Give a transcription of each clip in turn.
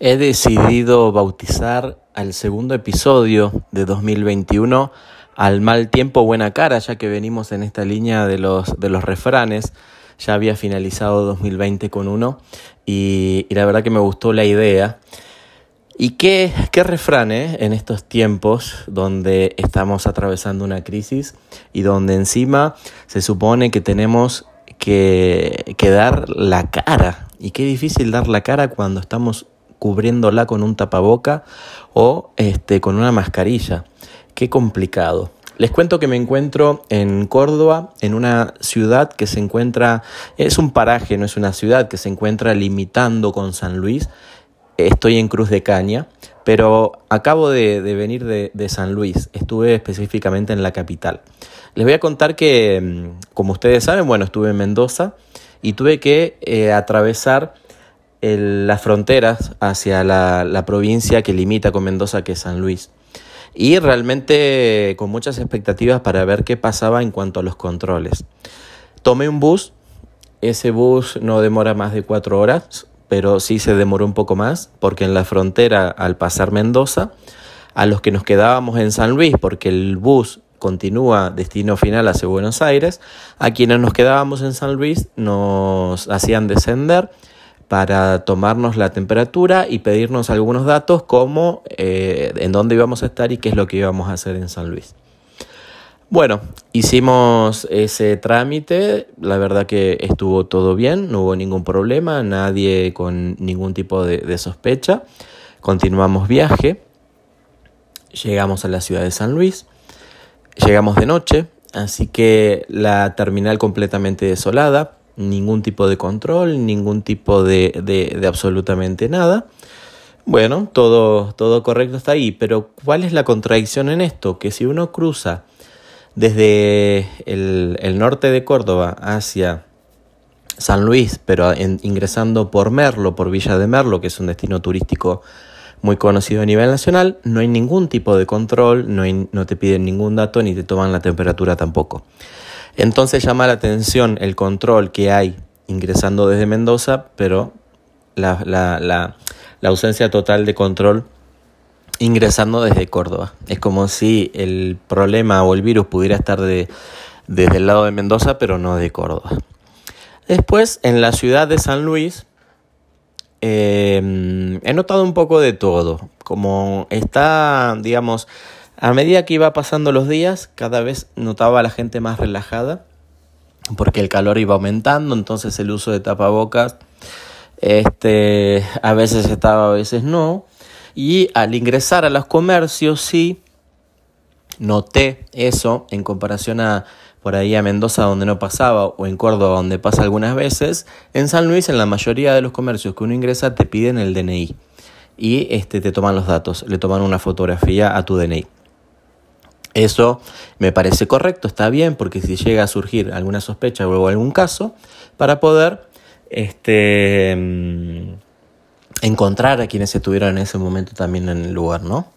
He decidido bautizar al segundo episodio de 2021 al mal tiempo buena cara, ya que venimos en esta línea de los, de los refranes. Ya había finalizado 2020 con uno y, la verdad que me gustó la idea. ¿Y qué, qué refrán eh, en estos tiempos donde estamos atravesando una crisis y donde encima se supone que tenemos que, que dar la cara? Y qué difícil dar la cara cuando estamos cubriéndola con un tapaboca o este, con una mascarilla. Qué complicado. Les cuento que me encuentro en Córdoba, en una ciudad que se encuentra, es un paraje, no es una ciudad, que se encuentra limitando con San Luis. Estoy en Cruz de Caña, pero acabo de, venir de, San Luis, estuve específicamente en la capital. Les voy a contar que, mm, como ustedes saben, bueno, estuve en Mendoza y tuve que eh, atravesar las fronteras hacia la, provincia que limita con Mendoza, que es San Luis. Y realmente con muchas expectativas para ver qué pasaba en cuanto a los controles. Tomé un bus, ese bus no demora más de cuatro horas, pero sí se demoró un poco más, porque en la frontera, al pasar Mendoza, a los que nos quedábamos en San Luis, porque el bus continúa destino final hacia Buenos Aires, a quienes nos quedábamos en San Luis nos hacían descender para tomarnos la temperatura y pedirnos algunos datos como eh, en dónde íbamos a estar y qué es lo que íbamos a hacer en San Luis. Bueno, hicimos ese trámite, la verdad que estuvo todo bien, no hubo ningún problema, nadie con ningún tipo de, de sospecha. Continuamos viaje, llegamos a la ciudad de San Luis, llegamos de noche, así que la terminal completamente desolada, ningún tipo de control, ningún tipo de, de, absolutamente nada. Bueno, todo, todo correcto está ahí, pero ¿cuál es la contradicción en esto? Que si uno cruza desde el, norte de Córdoba hacia San Luis, pero ingresando por Merlo, por Villa de Merlo, que es un destino turístico muy conocido a nivel nacional, no hay ningún tipo de control, no, no te piden ningún dato ni te toman la temperatura tampoco. Entonces llama la atención el control que hay ingresando desde Mendoza, pero la, ausencia total de control ingresando desde Córdoba. Es como si el problema o el virus pudiera estar de, desde el lado de Mendoza, pero no de Córdoba. Después, en la ciudad de San Luis, eh, he notado un poco de todo. Como está, digamos, a medida que iba pasando los días, cada vez notaba a la gente más relajada, porque el calor iba aumentando, entonces el uso de tapabocas este, a veces estaba, a veces no. Y al ingresar a los comercios, sí, noté eso en comparación a por ahí a Mendoza donde no pasaba o en Córdoba donde pasa algunas veces, en San Luis en la mayoría de los comercios que uno ingresa te piden el DNI y este, te toman los datos, le toman una fotografía a tu DNI. Eso me parece correcto, está bien, porque si llega a surgir alguna sospecha o algún caso, para poder este, mm, encontrar a quienes estuvieron en ese momento también en el lugar, ¿no?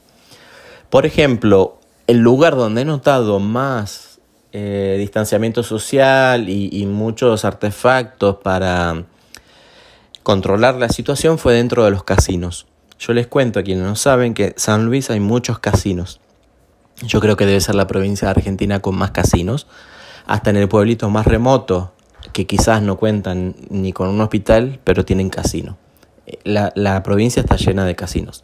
Por ejemplo, el lugar donde he notado más eh, distanciamiento social y, y muchos artefactos para controlar la situación fue dentro de los casinos. Yo les cuento a quienes no saben que en San Luis hay muchos casinos. Yo creo que debe ser la provincia de Argentina con más casinos. Hasta en el pueblito más remoto, que quizás no cuentan ni con un hospital, pero tienen casino. La, la provincia está llena de casinos.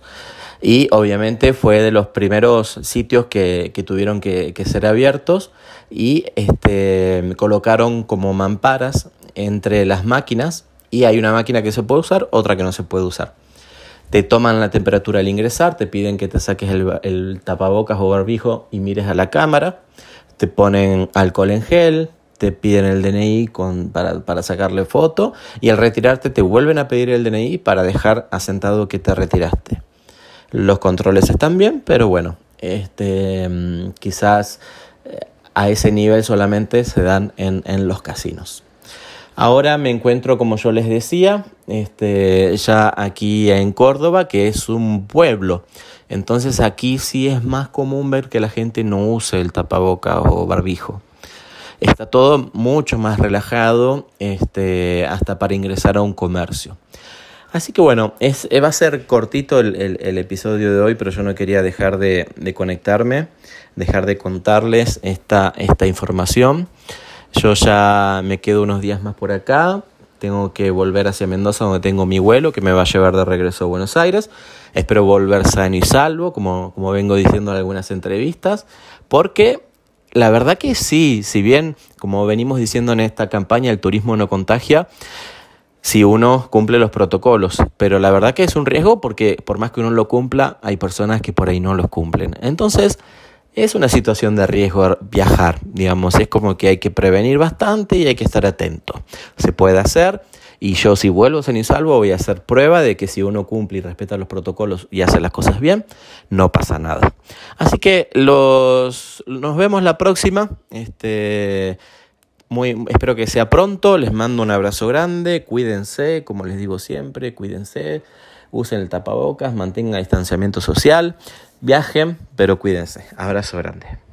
Y obviamente fue de los primeros sitios que, que tuvieron que, que, ser abiertos y este, colocaron como mamparas entre las máquinas y hay una máquina que se puede usar, otra que no se puede usar te toman la temperatura al ingresar, te piden que te saques el, tapabocas o barbijo y mires a la cámara, te ponen alcohol en gel, te piden el DNI para, para, sacarle foto y al retirarte te vuelven a pedir el DNI para dejar asentado que te retiraste. Los controles están bien, pero bueno, este, mm, quizás eh, a ese nivel solamente se dan en, en los casinos. Ahora me encuentro, como yo les decía, este, ya aquí en Córdoba, que es un pueblo. Entonces aquí sí es más común ver que la gente no use el tapaboca o barbijo. Está todo mucho más relajado este, hasta para ingresar a un comercio. Así que bueno, es, va a ser cortito el, episodio de hoy, pero yo no quería dejar de, conectarme, dejar de contarles esta información. Yo ya me quedo unos días más por acá, tengo que volver hacia Mendoza donde tengo mi vuelo que me va a llevar de regreso a Buenos Aires. Espero volver sano y salvo, como, como vengo diciendo en algunas entrevistas, porque la verdad que sí, si bien, como venimos diciendo en esta campaña, el turismo no contagia, si uno cumple los protocolos, pero la verdad que es un riesgo porque por más que uno lo cumpla, hay personas que por ahí no los cumplen. Entonces, es una situación de riesgo viajar, digamos, es como que hay que prevenir bastante y hay que estar atento. Se puede hacer y yo si vuelvo a y salvo voy a hacer prueba de que si uno cumple y respeta los protocolos y hace las cosas bien, no pasa nada. Así que los, nos vemos la próxima. Este, muy, espero que sea pronto, les mando un abrazo grande, cuídense, como les digo siempre, cuídense, usen el tapabocas, mantengan el distanciamiento social. Viajen, pero cuídense. Abrazo grande.